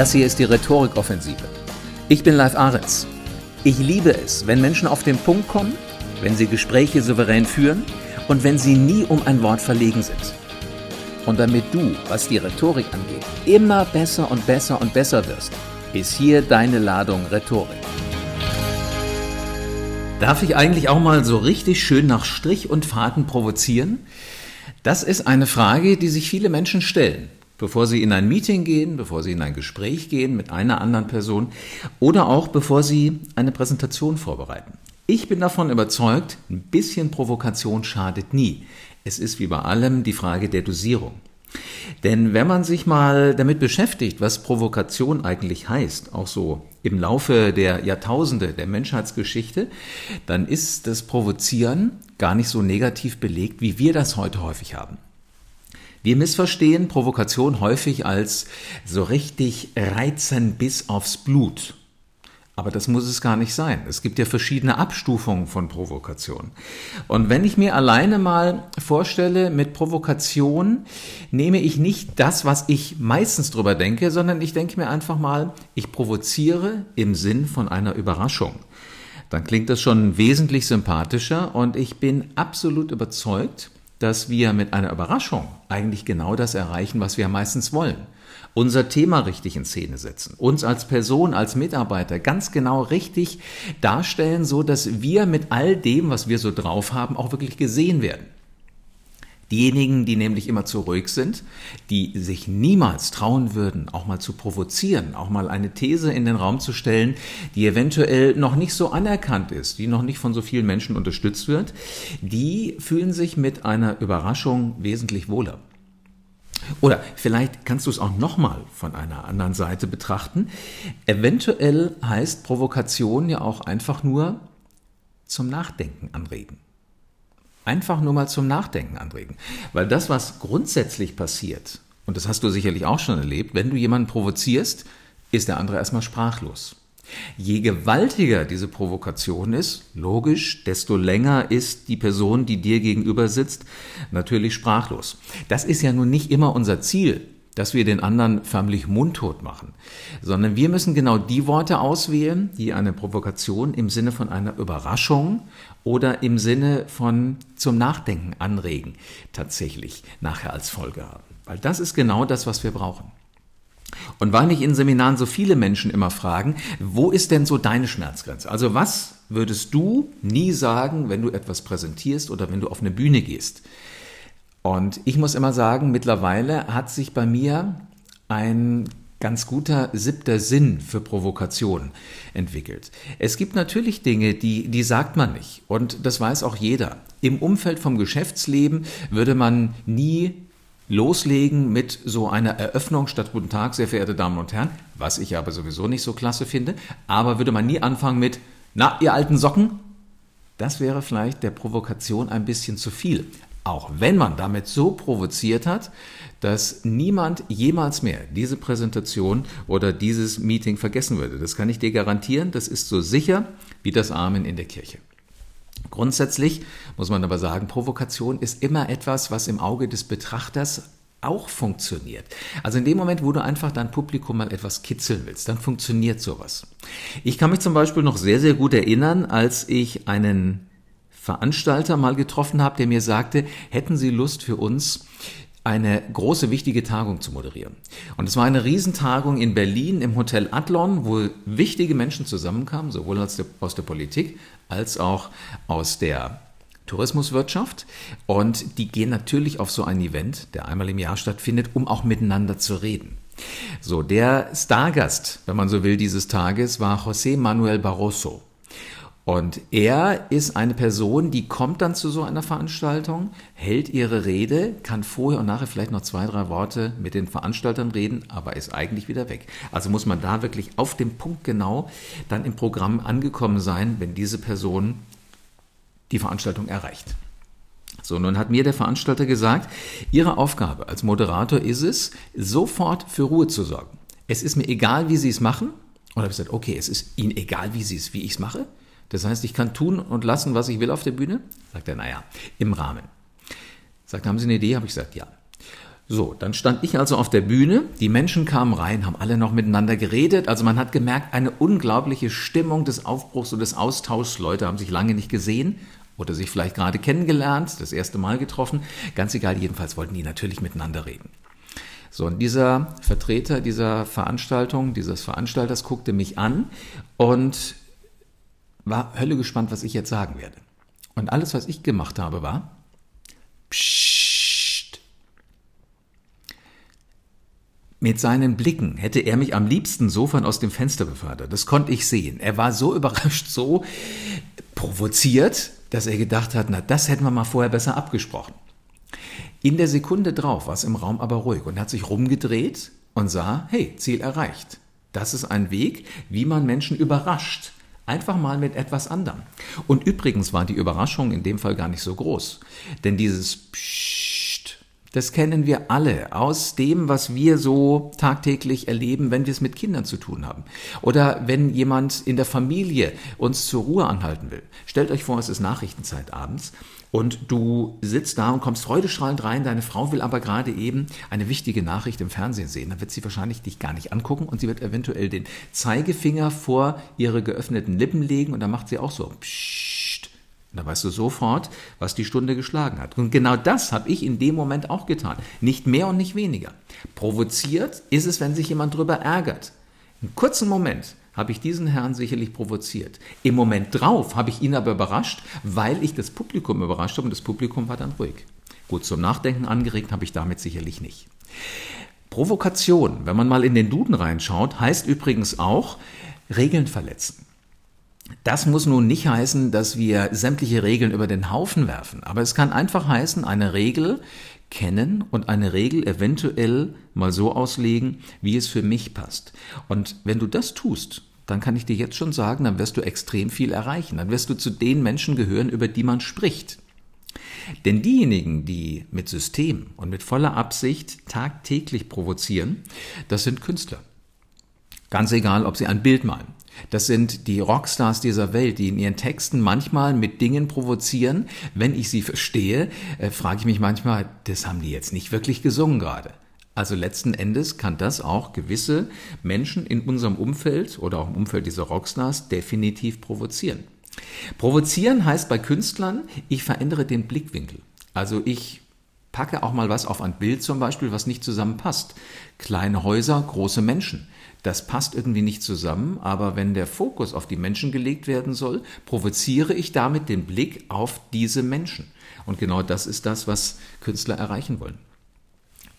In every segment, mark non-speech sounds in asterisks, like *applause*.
Das hier ist die Rhetorikoffensive. Ich bin Live Ahrens. Ich liebe es, wenn Menschen auf den Punkt kommen, wenn sie Gespräche souverän führen und wenn sie nie um ein Wort verlegen sind. Und damit du, was die Rhetorik angeht, immer besser und besser und besser wirst, ist hier deine Ladung Rhetorik. Darf ich eigentlich auch mal so richtig schön nach Strich und Faden provozieren? Das ist eine Frage, die sich viele Menschen stellen bevor Sie in ein Meeting gehen, bevor Sie in ein Gespräch gehen mit einer anderen Person oder auch bevor Sie eine Präsentation vorbereiten. Ich bin davon überzeugt, ein bisschen Provokation schadet nie. Es ist wie bei allem die Frage der Dosierung. Denn wenn man sich mal damit beschäftigt, was Provokation eigentlich heißt, auch so im Laufe der Jahrtausende der Menschheitsgeschichte, dann ist das Provozieren gar nicht so negativ belegt, wie wir das heute häufig haben. Wir missverstehen Provokation häufig als so richtig reizen bis aufs Blut. Aber das muss es gar nicht sein. Es gibt ja verschiedene Abstufungen von Provokation. Und wenn ich mir alleine mal vorstelle, mit Provokation nehme ich nicht das, was ich meistens drüber denke, sondern ich denke mir einfach mal, ich provoziere im Sinn von einer Überraschung. Dann klingt das schon wesentlich sympathischer und ich bin absolut überzeugt, dass wir mit einer Überraschung eigentlich genau das erreichen, was wir meistens wollen. Unser Thema richtig in Szene setzen, uns als Person, als Mitarbeiter ganz genau richtig darstellen, so dass wir mit all dem, was wir so drauf haben, auch wirklich gesehen werden. Diejenigen, die nämlich immer zu ruhig sind, die sich niemals trauen würden, auch mal zu provozieren, auch mal eine These in den Raum zu stellen, die eventuell noch nicht so anerkannt ist, die noch nicht von so vielen Menschen unterstützt wird, die fühlen sich mit einer Überraschung wesentlich wohler. Oder vielleicht kannst du es auch nochmal von einer anderen Seite betrachten. Eventuell heißt Provokation ja auch einfach nur zum Nachdenken anregen einfach nur mal zum Nachdenken anregen. Weil das, was grundsätzlich passiert, und das hast du sicherlich auch schon erlebt, wenn du jemanden provozierst, ist der andere erstmal sprachlos. Je gewaltiger diese Provokation ist, logisch, desto länger ist die Person, die dir gegenüber sitzt, natürlich sprachlos. Das ist ja nun nicht immer unser Ziel, dass wir den anderen förmlich mundtot machen, sondern wir müssen genau die Worte auswählen, die eine Provokation im Sinne von einer Überraschung oder im Sinne von zum Nachdenken anregen tatsächlich nachher als Folge haben. Weil das ist genau das, was wir brauchen. Und weil mich in Seminaren so viele Menschen immer fragen, wo ist denn so deine Schmerzgrenze? Also was würdest du nie sagen, wenn du etwas präsentierst oder wenn du auf eine Bühne gehst? Und ich muss immer sagen, mittlerweile hat sich bei mir ein ganz guter siebter Sinn für Provokation entwickelt. Es gibt natürlich Dinge, die, die sagt man nicht. Und das weiß auch jeder. Im Umfeld vom Geschäftsleben würde man nie loslegen mit so einer Eröffnung statt Guten Tag, sehr verehrte Damen und Herren, was ich aber sowieso nicht so klasse finde. Aber würde man nie anfangen mit, na, ihr alten Socken? Das wäre vielleicht der Provokation ein bisschen zu viel. Auch wenn man damit so provoziert hat, dass niemand jemals mehr diese Präsentation oder dieses Meeting vergessen würde. Das kann ich dir garantieren. Das ist so sicher wie das Amen in der Kirche. Grundsätzlich muss man aber sagen, Provokation ist immer etwas, was im Auge des Betrachters auch funktioniert. Also in dem Moment, wo du einfach dein Publikum mal etwas kitzeln willst, dann funktioniert sowas. Ich kann mich zum Beispiel noch sehr, sehr gut erinnern, als ich einen Veranstalter mal getroffen habe, der mir sagte, hätten Sie Lust für uns eine große, wichtige Tagung zu moderieren. Und es war eine Riesentagung in Berlin im Hotel Adlon, wo wichtige Menschen zusammenkamen, sowohl aus der, aus der Politik als auch aus der Tourismuswirtschaft. Und die gehen natürlich auf so ein Event, der einmal im Jahr stattfindet, um auch miteinander zu reden. So, der Stargast, wenn man so will, dieses Tages war José Manuel Barroso. Und er ist eine Person, die kommt dann zu so einer Veranstaltung, hält ihre Rede, kann vorher und nachher vielleicht noch zwei, drei Worte mit den Veranstaltern reden, aber ist eigentlich wieder weg. Also muss man da wirklich auf dem Punkt genau dann im Programm angekommen sein, wenn diese Person die Veranstaltung erreicht. So, nun hat mir der Veranstalter gesagt, Ihre Aufgabe als Moderator ist es, sofort für Ruhe zu sorgen. Es ist mir egal, wie Sie es machen. Und habe ich gesagt, okay, es ist Ihnen egal, wie Sie es, wie ich es mache. Das heißt, ich kann tun und lassen, was ich will auf der Bühne? Sagt er, naja, im Rahmen. Sagt, haben Sie eine Idee? Habe ich gesagt, ja. So, dann stand ich also auf der Bühne, die Menschen kamen rein, haben alle noch miteinander geredet, also man hat gemerkt, eine unglaubliche Stimmung des Aufbruchs und des Austauschs, Leute haben sich lange nicht gesehen oder sich vielleicht gerade kennengelernt, das erste Mal getroffen, ganz egal, jedenfalls wollten die natürlich miteinander reden. So, und dieser Vertreter dieser Veranstaltung, dieses Veranstalters guckte mich an und war Hölle gespannt, was ich jetzt sagen werde. Und alles, was ich gemacht habe, war, Psst. Mit seinen Blicken hätte er mich am liebsten sofern aus dem Fenster befördert. Das konnte ich sehen. Er war so *laughs* überrascht, so provoziert, dass er gedacht hat, na, das hätten wir mal vorher besser abgesprochen. In der Sekunde drauf war es im Raum aber ruhig und hat sich rumgedreht und sah, hey, Ziel erreicht. Das ist ein Weg, wie man Menschen überrascht. Einfach mal mit etwas anderem. Und übrigens war die Überraschung in dem Fall gar nicht so groß. Denn dieses Psst, das kennen wir alle aus dem, was wir so tagtäglich erleben, wenn wir es mit Kindern zu tun haben. Oder wenn jemand in der Familie uns zur Ruhe anhalten will. Stellt euch vor, es ist Nachrichtenzeit abends und du sitzt da und kommst freudestrahlend rein, deine Frau will aber gerade eben eine wichtige Nachricht im Fernsehen sehen. Dann wird sie wahrscheinlich dich gar nicht angucken und sie wird eventuell den Zeigefinger vor ihre geöffneten Lippen legen und dann macht sie auch so Psst. Und dann weißt du sofort, was die Stunde geschlagen hat. Und genau das habe ich in dem Moment auch getan. Nicht mehr und nicht weniger. Provoziert ist es, wenn sich jemand drüber ärgert. Einen kurzen Moment habe ich diesen Herrn sicherlich provoziert. Im Moment drauf habe ich ihn aber überrascht, weil ich das Publikum überrascht habe und das Publikum war dann ruhig. Gut, zum Nachdenken angeregt habe ich damit sicherlich nicht. Provokation, wenn man mal in den Duden reinschaut, heißt übrigens auch Regeln verletzen. Das muss nun nicht heißen, dass wir sämtliche Regeln über den Haufen werfen, aber es kann einfach heißen, eine Regel kennen und eine Regel eventuell mal so auslegen, wie es für mich passt. Und wenn du das tust, dann kann ich dir jetzt schon sagen, dann wirst du extrem viel erreichen. Dann wirst du zu den Menschen gehören, über die man spricht. Denn diejenigen, die mit System und mit voller Absicht tagtäglich provozieren, das sind Künstler. Ganz egal, ob sie ein Bild malen, das sind die Rockstars dieser Welt, die in ihren Texten manchmal mit Dingen provozieren. Wenn ich sie verstehe, äh, frage ich mich manchmal, das haben die jetzt nicht wirklich gesungen gerade. Also letzten Endes kann das auch gewisse Menschen in unserem Umfeld oder auch im Umfeld dieser Rockstars definitiv provozieren. Provozieren heißt bei Künstlern, ich verändere den Blickwinkel. Also ich packe auch mal was auf ein Bild zum Beispiel, was nicht zusammenpasst. Kleine Häuser, große Menschen. Das passt irgendwie nicht zusammen, aber wenn der Fokus auf die Menschen gelegt werden soll, provoziere ich damit den Blick auf diese Menschen. Und genau das ist das, was Künstler erreichen wollen.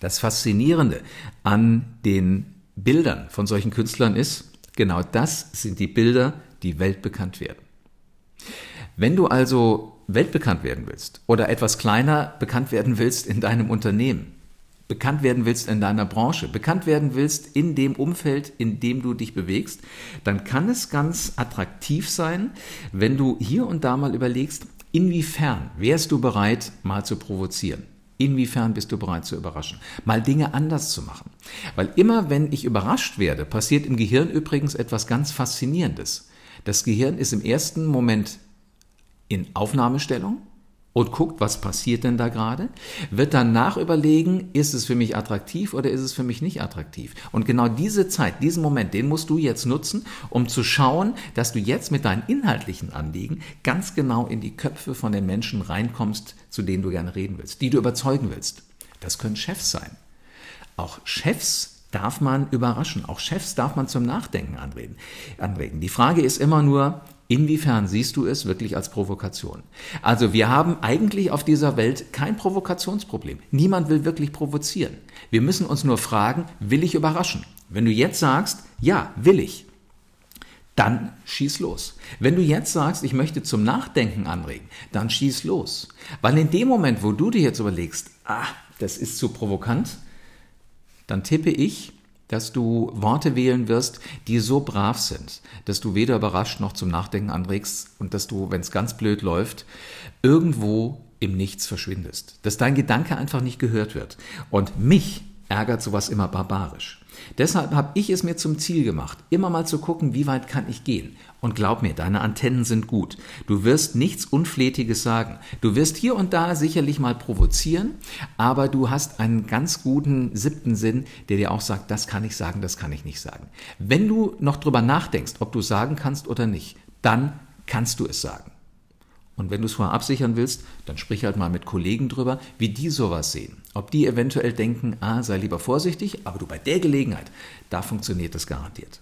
Das Faszinierende an den Bildern von solchen Künstlern ist, genau das sind die Bilder, die weltbekannt werden. Wenn du also weltbekannt werden willst oder etwas kleiner bekannt werden willst in deinem Unternehmen, bekannt werden willst in deiner Branche, bekannt werden willst in dem Umfeld, in dem du dich bewegst, dann kann es ganz attraktiv sein, wenn du hier und da mal überlegst, inwiefern wärst du bereit, mal zu provozieren. Inwiefern bist du bereit zu überraschen? Mal Dinge anders zu machen. Weil immer wenn ich überrascht werde, passiert im Gehirn übrigens etwas ganz Faszinierendes. Das Gehirn ist im ersten Moment in Aufnahmestellung und guckt, was passiert denn da gerade, wird danach überlegen, ist es für mich attraktiv oder ist es für mich nicht attraktiv. Und genau diese Zeit, diesen Moment, den musst du jetzt nutzen, um zu schauen, dass du jetzt mit deinen inhaltlichen Anliegen ganz genau in die Köpfe von den Menschen reinkommst, zu denen du gerne reden willst, die du überzeugen willst. Das können Chefs sein. Auch Chefs darf man überraschen. Auch Chefs darf man zum Nachdenken anregen. Die Frage ist immer nur, Inwiefern siehst du es wirklich als Provokation? Also wir haben eigentlich auf dieser Welt kein Provokationsproblem. Niemand will wirklich provozieren. Wir müssen uns nur fragen, will ich überraschen? Wenn du jetzt sagst, ja, will ich, dann schieß los. Wenn du jetzt sagst, ich möchte zum Nachdenken anregen, dann schieß los. Weil in dem Moment, wo du dir jetzt überlegst, ah, das ist zu provokant, dann tippe ich, dass du Worte wählen wirst, die so brav sind, dass du weder überrascht noch zum Nachdenken anregst und dass du, wenn es ganz blöd läuft, irgendwo im Nichts verschwindest. Dass dein Gedanke einfach nicht gehört wird. Und mich ärgert sowas immer barbarisch. Deshalb habe ich es mir zum Ziel gemacht, immer mal zu gucken, wie weit kann ich gehen. Und glaub mir, deine Antennen sind gut. Du wirst nichts Unflätiges sagen. Du wirst hier und da sicherlich mal provozieren, aber du hast einen ganz guten siebten Sinn, der dir auch sagt, das kann ich sagen, das kann ich nicht sagen. Wenn du noch drüber nachdenkst, ob du sagen kannst oder nicht, dann kannst du es sagen. Und wenn du es vorher absichern willst, dann sprich halt mal mit Kollegen drüber, wie die sowas sehen. Ob die eventuell denken, ah, sei lieber vorsichtig, aber du bei der Gelegenheit, da funktioniert das garantiert.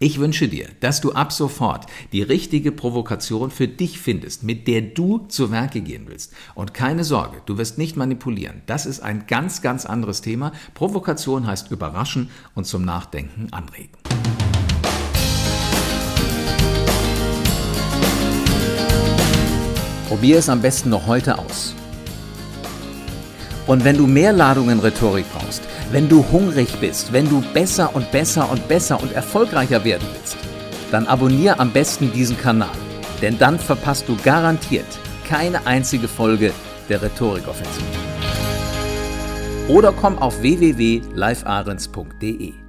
Ich wünsche dir, dass du ab sofort die richtige Provokation für dich findest, mit der du zu Werke gehen willst. Und keine Sorge, du wirst nicht manipulieren. Das ist ein ganz, ganz anderes Thema. Provokation heißt überraschen und zum Nachdenken anregen. Probier es am besten noch heute aus. Und wenn du mehr Ladungen Rhetorik brauchst, wenn du hungrig bist, wenn du besser und besser und besser und erfolgreicher werden willst, dann abonniere am besten diesen Kanal, denn dann verpasst du garantiert keine einzige Folge der Rhetorikoffensive. Oder komm auf www.livearens.de.